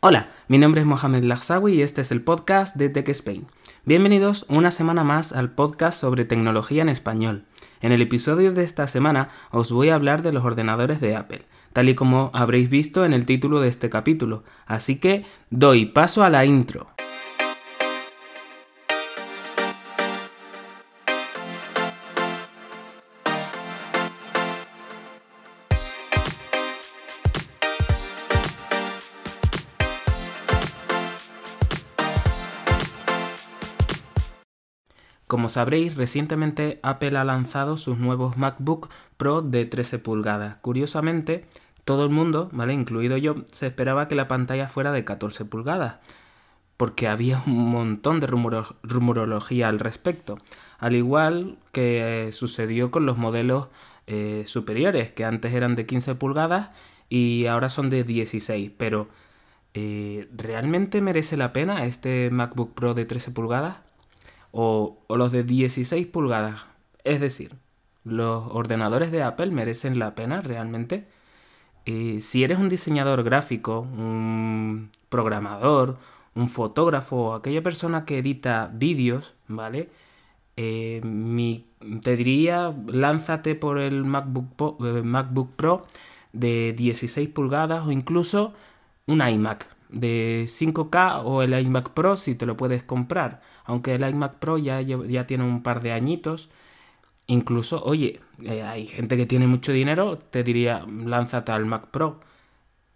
Hola, mi nombre es Mohamed Lagsawi y este es el podcast de Tech Spain. Bienvenidos una semana más al podcast sobre tecnología en español. En el episodio de esta semana os voy a hablar de los ordenadores de Apple, tal y como habréis visto en el título de este capítulo, así que doy paso a la intro. Como sabréis, recientemente Apple ha lanzado sus nuevos MacBook Pro de 13 pulgadas. Curiosamente, todo el mundo, ¿vale? Incluido yo, se esperaba que la pantalla fuera de 14 pulgadas, porque había un montón de rumorología al respecto. Al igual que sucedió con los modelos eh, superiores, que antes eran de 15 pulgadas y ahora son de 16. Pero, eh, ¿realmente merece la pena este MacBook Pro de 13 pulgadas? O, los de 16 pulgadas. Es decir, los ordenadores de Apple merecen la pena realmente. Si eres un diseñador gráfico, un programador, un fotógrafo aquella persona que edita vídeos, ¿vale? Eh, te diría, lánzate por el MacBook, eh, MacBook Pro de 16 pulgadas o incluso un iMac de 5K o el iMac Pro si te lo puedes comprar. Aunque el iMac Pro ya, ya tiene un par de añitos. Incluso, oye, eh, hay gente que tiene mucho dinero, te diría, lánzate al Mac Pro.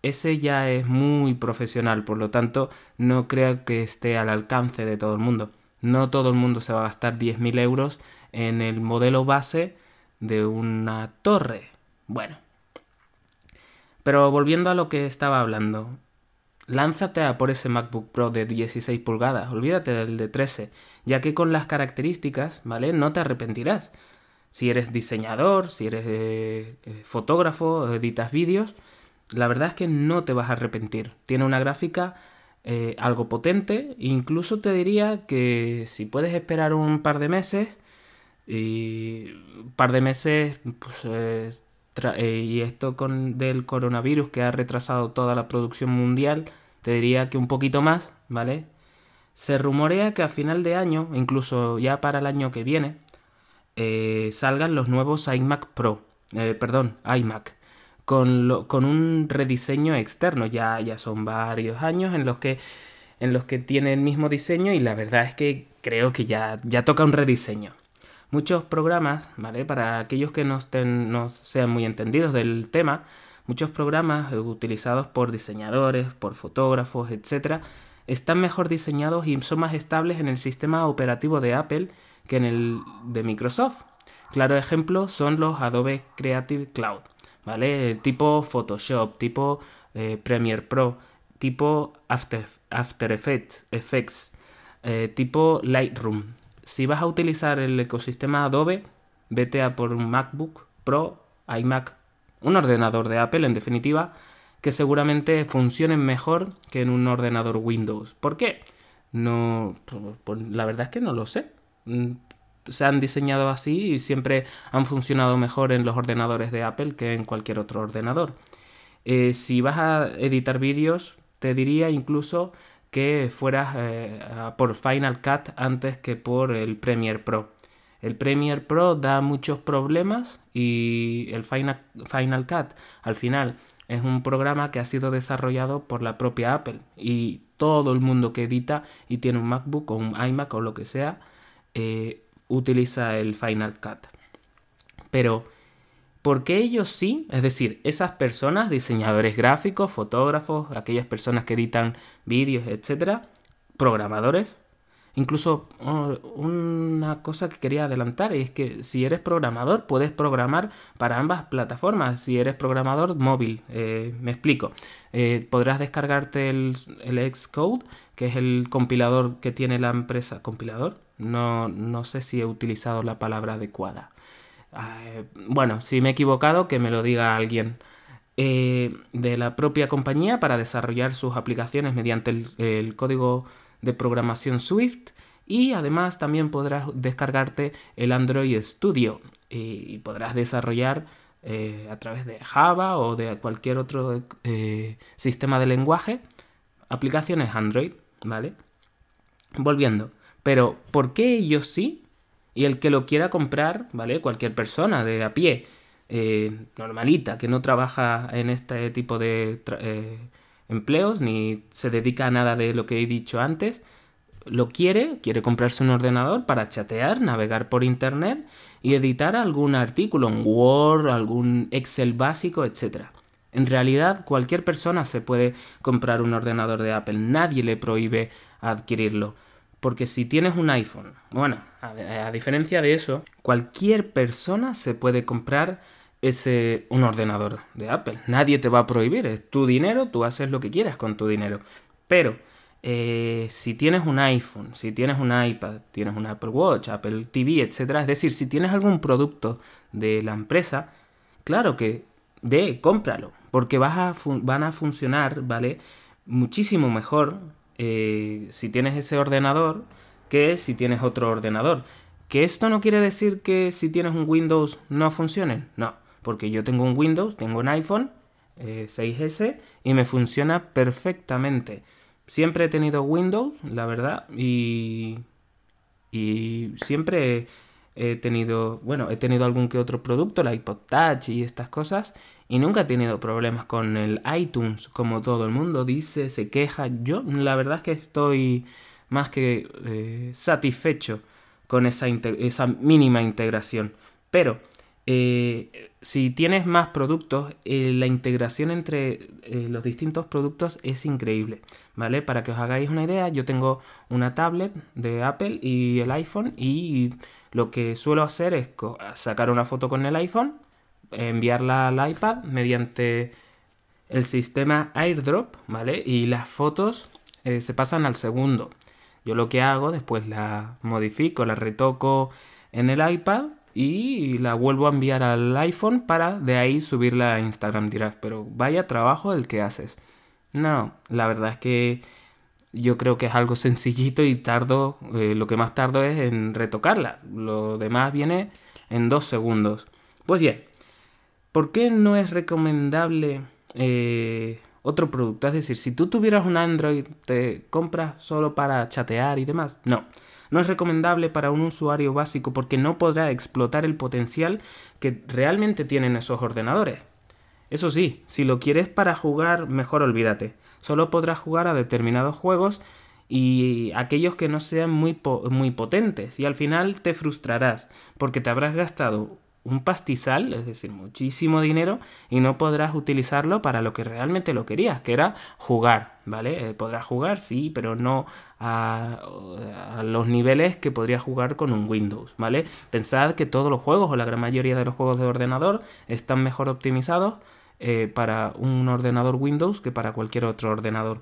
Ese ya es muy profesional, por lo tanto, no creo que esté al alcance de todo el mundo. No todo el mundo se va a gastar 10.000 euros en el modelo base de una torre. Bueno. Pero volviendo a lo que estaba hablando, Lánzate a por ese MacBook Pro de 16 pulgadas, olvídate del de 13, ya que con las características, ¿vale? No te arrepentirás. Si eres diseñador, si eres eh, eh, fotógrafo, editas vídeos, la verdad es que no te vas a arrepentir. Tiene una gráfica eh, algo potente, incluso te diría que si puedes esperar un par de meses, y un par de meses, pues y esto con del coronavirus que ha retrasado toda la producción mundial, te diría que un poquito más, ¿vale? Se rumorea que a final de año, incluso ya para el año que viene, eh, salgan los nuevos iMac Pro, eh, perdón, iMac, con, con, un rediseño externo. Ya, ya son varios años en los que en los que tiene el mismo diseño y la verdad es que creo que ya, ya toca un rediseño muchos programas, ¿vale? Para aquellos que no, estén, no sean muy entendidos del tema, muchos programas utilizados por diseñadores, por fotógrafos, etc., están mejor diseñados y son más estables en el sistema operativo de Apple que en el de Microsoft. Claro ejemplo son los Adobe Creative Cloud, ¿vale? Tipo Photoshop, tipo eh, Premiere Pro, tipo After, After Effects, eh, tipo Lightroom, si vas a utilizar el ecosistema Adobe, vete a por un MacBook Pro, iMac, un ordenador de Apple en definitiva, que seguramente funcionen mejor que en un ordenador Windows. ¿Por qué? No, pues la verdad es que no lo sé. Mm, se han diseñado así y siempre han funcionado mejor en los ordenadores de Apple que en cualquier otro ordenador. Eh, si vas a editar vídeos, te diría incluso que fueras eh, por Final Cut antes que por el Premiere Pro. El Premiere Pro da muchos problemas y el Final, Final Cut al final es un programa que ha sido desarrollado por la propia Apple y todo el mundo que edita y tiene un MacBook o un iMac o lo que sea eh, utiliza el Final Cut. Pero porque ellos sí, es decir, esas personas, diseñadores gráficos, fotógrafos, aquellas personas que editan vídeos, etcétera, programadores. Incluso oh, una cosa que quería adelantar es que si eres programador puedes programar para ambas plataformas. Si eres programador móvil, eh, me explico. Eh, podrás descargarte el, Xcode, que es el compilador que tiene la empresa. ¿Compilador? No, no sé si he utilizado la palabra adecuada bueno, si me he equivocado, que me lo diga alguien eh, de la propia compañía para desarrollar sus aplicaciones mediante el, código de programación Swift y además también podrás descargarte el Android Studio y podrás desarrollar eh, a través de Java o de cualquier otro eh, sistema de lenguaje aplicaciones Android, ¿vale? Volviendo. Pero, ¿por qué ellos sí? Y el que lo quiera comprar, ¿vale? Cualquier persona de a pie, eh, normalita, que no trabaja en este tipo de eh, empleos ni se dedica a nada de lo que he dicho antes, lo quiere, quiere comprarse un ordenador para chatear, navegar por internet y editar algún artículo en Word, algún Excel básico, etc. En realidad, cualquier persona se puede comprar un ordenador de Apple, nadie le prohíbe adquirirlo. Porque si tienes un iPhone, bueno, a, diferencia de eso, cualquier persona se puede comprar ese, un ordenador de Apple. Nadie te va a prohibir, es tu dinero, tú haces lo que quieras con tu dinero. Pero eh, si tienes un iPhone, si tienes un iPad, tienes un Apple Watch, Apple TV, etc., es decir, si tienes algún producto de la empresa, claro que ve, cómpralo, porque vas a van a funcionar, ¿vale? Muchísimo mejor eh, si tienes ese ordenador que si tienes otro ordenador. Que esto no quiere decir que si tienes un Windows no funcione. No, porque yo tengo un Windows, tengo un iPhone 6S eh, y me funciona perfectamente. Siempre he tenido Windows, la verdad, y, y siempre he tenido, bueno, he tenido algún que otro producto, el iPod Touch y estas cosas, y nunca he tenido problemas con el iTunes, como todo el mundo dice, se queja. Yo la verdad es que estoy más que eh, satisfecho con esa, mínima integración. Pero eh, si tienes más productos, eh, la integración entre los distintos productos es increíble, ¿vale? Para que os hagáis una idea, yo tengo una tablet de Apple y el iPhone y lo que suelo hacer es sacar una foto con el iPhone, enviarla al iPad mediante el sistema AirDrop, ¿vale? Y las fotos eh, se pasan al segundo. Yo lo que hago, después la modifico, la retoco en el iPad y la vuelvo a enviar al iPhone para de ahí subirla a Instagram. Dirás, pero vaya trabajo el que haces. No, la verdad es que yo creo que es algo sencillito y tardo, eh, lo que más tardo es en retocarla. Lo demás viene en dos segundos. Pues bien, ¿por qué no es recomendable eh, otro producto? Es decir, si tú tuvieras un Android, ¿te compras solo para chatear y demás? No. No es recomendable para un usuario básico porque no podrá explotar el potencial que realmente tienen esos ordenadores. Eso sí, si lo quieres para jugar, mejor olvídate. Solo podrás jugar a determinados juegos y aquellos que no sean muy, muy potentes y al final te frustrarás porque te habrás gastado un pastizal, es decir, muchísimo dinero, y no podrás utilizarlo para lo que realmente lo querías, que era jugar, ¿vale? Eh, podrás jugar, sí, pero no a, los niveles que podrías jugar con un Windows, ¿vale? Pensad que todos los juegos, o la gran mayoría de los juegos de ordenador, están mejor optimizados eh, para un ordenador Windows que para cualquier otro ordenador.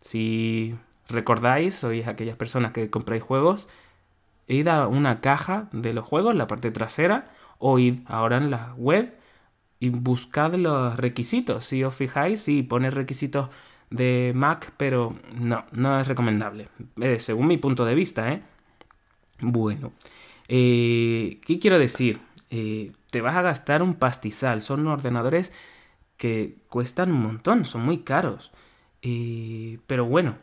Si recordáis, sois aquellas personas que compráis juegos, id a una caja de los juegos, la parte trasera, o id ahora en la web y buscad los requisitos. Si os fijáis, sí, pone requisitos de Mac, pero no, no es recomendable. Eh, según mi punto de vista, ¿eh? Bueno, eh, ¿qué quiero decir? Eh, te vas a gastar un pastizal. Son ordenadores que cuestan un montón, son muy caros. pero bueno,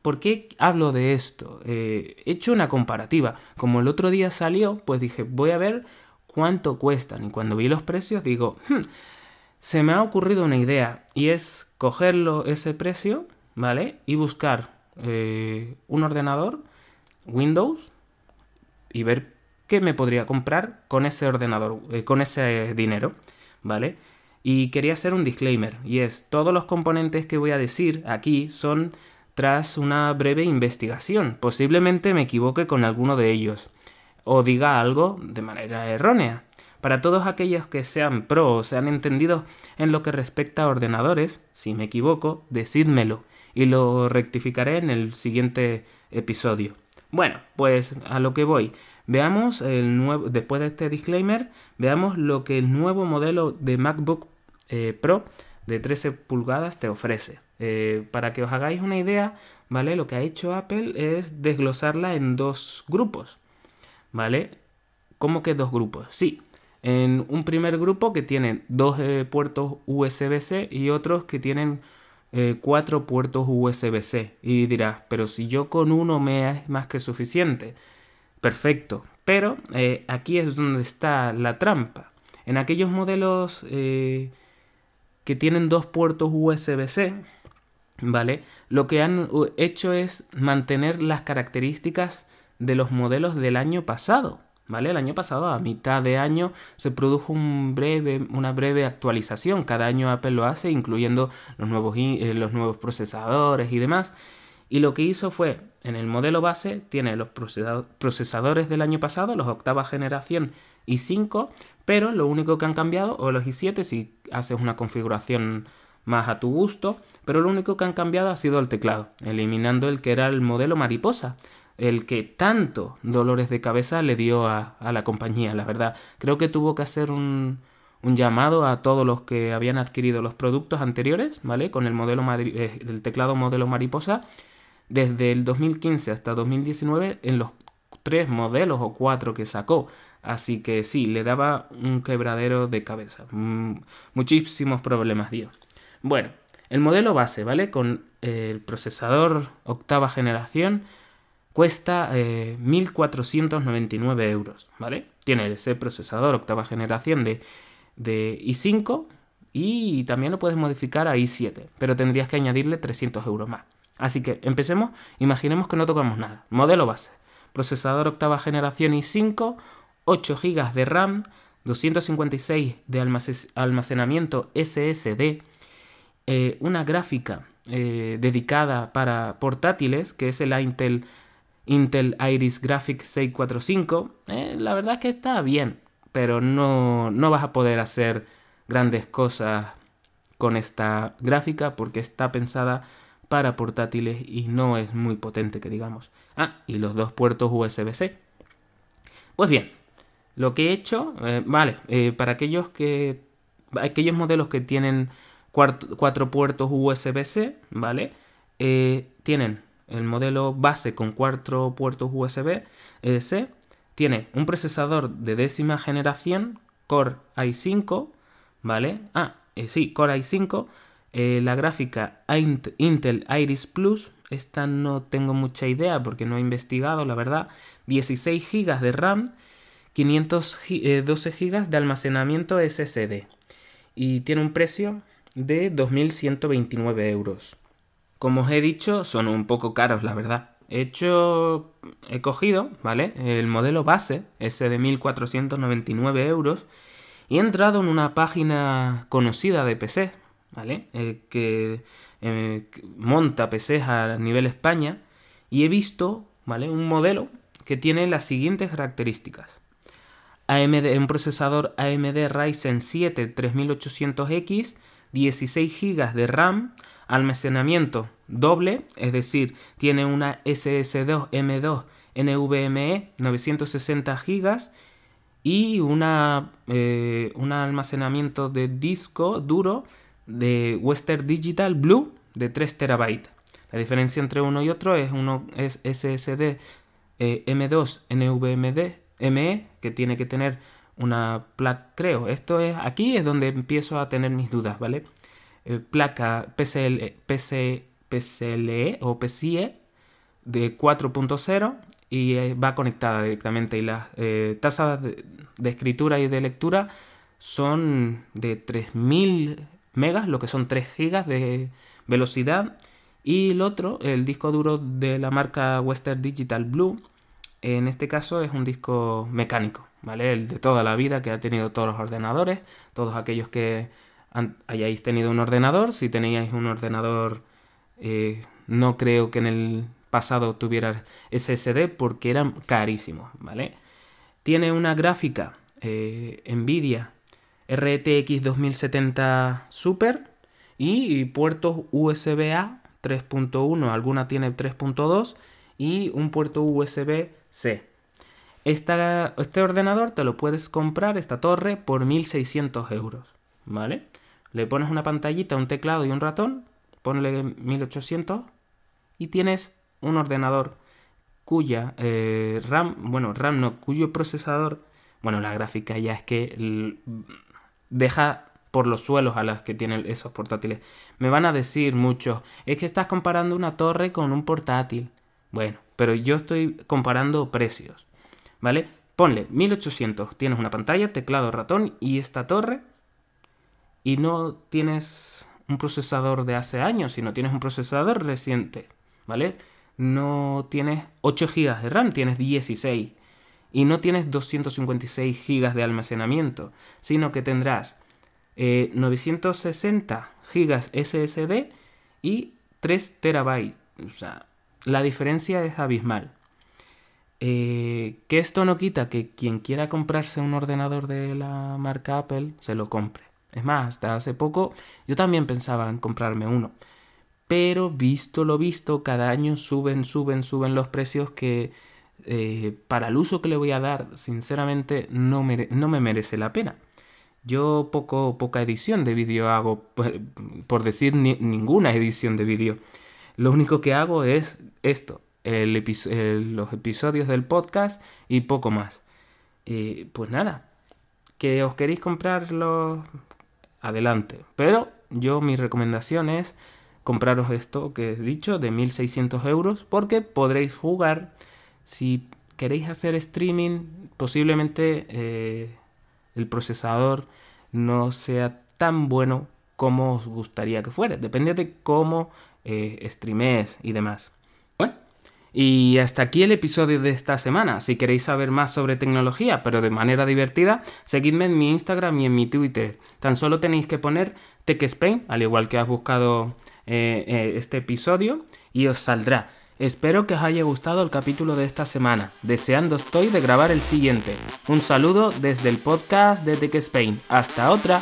¿por qué hablo de esto? he hecho una comparativa. Como el otro día salió, pues dije, voy a ver cuánto cuestan. Y cuando vi los precios digo, hmm, se me ha ocurrido una idea y es cogerlo ese precio, ¿vale? Y buscar eh, un ordenador, Windows, y ver qué me podría comprar con ese ordenador, eh, con ese dinero, ¿vale? Y quería hacer un disclaimer, y es, todos los componentes que voy a decir aquí son tras una breve investigación. Posiblemente me equivoque con alguno de ellos o diga algo de manera errónea. Para todos aquellos que sean pro o sean entendidos en lo que respecta a ordenadores, si me equivoco, decídmelo y lo rectificaré en el siguiente episodio. Bueno, pues a lo que voy. Veamos el nuevo, después de este disclaimer, veamos lo que el nuevo modelo de MacBook eh, Pro de 13 pulgadas te ofrece. Eh, para que os hagáis una idea, ¿vale? Lo que ha hecho Apple es desglosarla en dos grupos. ¿Vale? ¿Cómo que dos grupos? Sí, en un primer grupo que tiene dos eh, puertos USB-C y otros que tienen eh, cuatro puertos USB-C. Y dirás, pero si yo con uno me es más que suficiente. Perfecto. Pero eh, aquí es donde está la trampa. En aquellos modelos que tienen dos puertos USB-C, ¿vale? Lo que han hecho es mantener las características de los modelos del año pasado. ¿Vale? El año pasado, a mitad de año, se produjo un breve, una breve actualización. Cada año Apple lo hace, incluyendo los nuevos, eh, los nuevos procesadores y demás. Y lo que hizo fue, en el modelo base, tiene los procesadores del año pasado, los octava generación i5, pero lo único que han cambiado, o los i7 si haces una configuración más a tu gusto, pero lo único que han cambiado ha sido el teclado, eliminando el que era el modelo mariposa, el que tanto dolores de cabeza le dio a, la compañía, la verdad. Creo que tuvo que hacer un, llamado a todos los que habían adquirido los productos anteriores, ¿vale? Con el, modelo eh, el teclado modelo mariposa, desde el 2015 hasta 2019 en los tres modelos o cuatro que sacó. Así que sí, le daba un quebradero de cabeza. Mm, muchísimos problemas dio. Bueno, el modelo base, ¿vale? Con el procesador octava generación cuesta 1.499 eh, euros, ¿vale? Tiene ese procesador octava generación de, de i5 y también lo puedes modificar a i7, pero tendrías que añadirle 300 euros más. Así que empecemos, imaginemos que no tocamos nada. Modelo base, procesador octava generación i5, 8 GB de RAM, 256 de almacenamiento SSD, eh, una gráfica eh, dedicada para portátiles, que es el Intel Intel Iris Graphics 645, eh, la verdad es que está bien, pero no, no vas a poder hacer grandes cosas con esta gráfica porque está pensada para portátiles y no es muy potente que digamos. Ah, y los dos puertos USB-C. Pues bien, lo que he hecho, eh, vale, eh, para aquellos que aquellos modelos que tienen cuatro, puertos USB-C, ¿vale? tienen el modelo base con cuatro puertos USB-C tiene un procesador de décima generación Core i5, ¿vale? Ah, eh, sí, Core i5. Eh, la gráfica Intel Iris Plus, esta no tengo mucha idea porque no he investigado, la verdad. 16 GB de RAM, 512 GB de almacenamiento SSD. Y tiene un precio de 2.129 euros. Como os he dicho, son un poco caros, la verdad. He hecho, he cogido, ¿vale? El modelo base, ese de 1.499 euros, y he entrado en una página conocida de PC, ¿vale? Eh, que, eh, monta PCs a nivel España, y he visto, ¿vale? Un modelo que tiene las siguientes características. AMD, un procesador AMD Ryzen 7 3800X, 16 GB de RAM, almacenamiento doble, es decir, tiene una SS2 M2 NVMe 960 GB y una, eh, un almacenamiento de disco duro de Western Digital Blue de 3 TB. La diferencia entre uno y otro es uno es SSD eh, M2 NVMe ME que tiene que tener una placa, creo. Esto es aquí es donde empiezo a tener mis dudas, ¿vale? Eh, placa PCL, PC, PCLE o PCIe de 4.0 y eh, va conectada directamente y las eh, tasas de, escritura y de lectura son de 3000 megas, lo que son 3 gigas de velocidad y el otro, el disco duro de la marca Western Digital Blue, en este caso es un disco mecánico, ¿vale? El de toda la vida que ha tenido todos los ordenadores, todos aquellos que hayáis tenido un ordenador. Si teníais un ordenador, eh, no creo que en el pasado tuviera SSD porque eran carísimos, ¿vale? Tiene una gráfica eh, Nvidia RTX 2070 Super y puertos USB-A 3.1, alguna tiene 3.2 y un puerto USB-C. Este ordenador te lo puedes comprar, esta torre, por 1600 euros, ¿vale? le pones una pantallita, un teclado y un ratón, ponle 1800 y tienes un ordenador cuya eh, RAM, bueno, RAM no, cuyo procesador, bueno, la gráfica ya es que deja por los suelos a las que tienen esos portátiles. Me van a decir muchos, es que estás comparando una torre con un portátil. Bueno, pero yo estoy comparando precios, ¿vale? Ponle 1800, tienes una pantalla, teclado, ratón y esta torre y no tienes un procesador de hace años, sino tienes un procesador reciente, ¿vale? No tienes 8 GB de RAM, tienes 16 y no tienes 256 GB de almacenamiento, sino que tendrás 960 GB SSD y 3 TB. O sea, la diferencia es abismal. Eh, que esto no quita que quien quiera comprarse un ordenador de la marca Apple se lo compre. Es más, hasta hace poco yo también pensaba en comprarme uno. Pero visto lo visto, cada año suben, suben, suben los precios que eh, para el uso que le voy a dar, sinceramente, no, no me merece la pena. Yo poco, poca edición de vídeo hago, por, decir ninguna edición de vídeo. Lo único que hago es esto, los episodios del podcast y poco más. Eh, pues nada, que os queréis comprarlo, adelante. Pero yo mi recomendación es compraros esto que he dicho de 1600 euros porque podréis jugar si queréis hacer streaming posiblemente eh, el procesador no sea tan bueno como os gustaría que fuera. Depende de cómo eh, streamees y demás. Y hasta aquí el episodio de esta semana. Si queréis saber más sobre tecnología, pero de manera divertida, seguidme en mi Instagram y en mi Twitter. Tan solo tenéis que poner TechSpain, al igual que has buscado eh, eh, este episodio, y os saldrá. Espero que os haya gustado el capítulo de esta semana. Deseando estoy de grabar el siguiente. Un saludo desde el podcast de TechSpain. Hasta otra.